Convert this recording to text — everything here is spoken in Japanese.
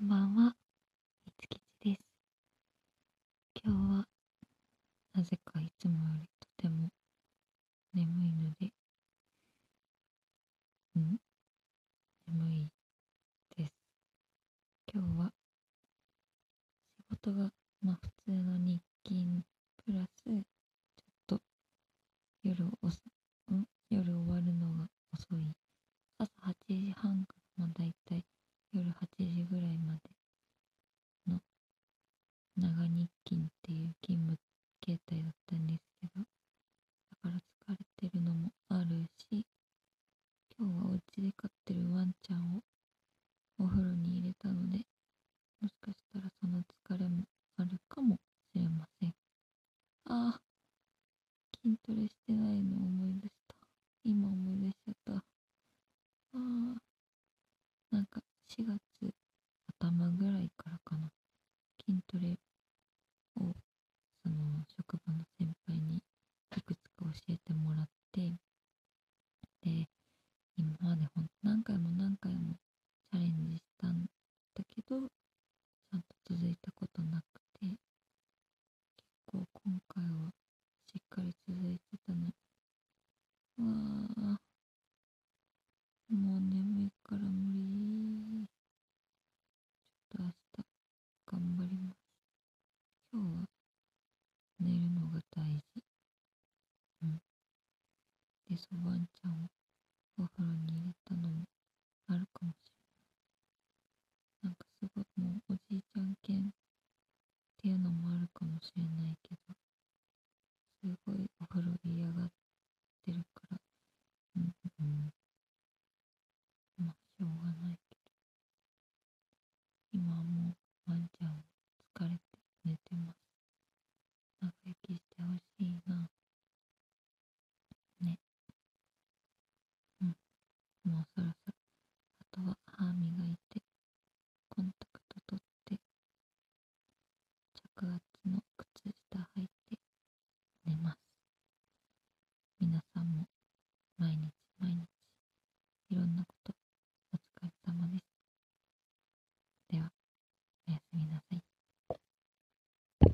こんばんは、いつきちです。今日は、なぜかいつもよりとても眠いので、ん？眠いです。今日は、仕事が、まあ普通の日勤プラス、ちょっと夜おさ、ん？夜終わるのが遅い。朝8時半から、まあ大体夜8時ぐらいまでの長日勤っていう勤務形態だったんですけど、だから疲れてるのもあるし、今日はお家で飼ってるワンちゃんをお風呂に入れたので、もしかしたらその疲れもあるかもしれません。ああ、筋トレしてないの思い出した。今思い出しちゃった。ああ、なんか4月頭ぐらいからかな。筋トレを、その職場の先輩にいくつか教えてもらって、で、今までほん何回も何回もチャレンジしたんだけど、ちゃんと続いたことなくて、結構今回はしっかり続いてたのに、うわあ、もう眠いから無理。ちょっと明日頑張ります。今日は寝るのが大事。うん。で、そばんちゃんをお風呂に入れたのもあるかもしれない。なんかすごいもうおじいちゃん犬っていうのもあるかもしれないけど、すごいお風呂嫌がってるから、うん、うん。まあ、しょうがないけど。今は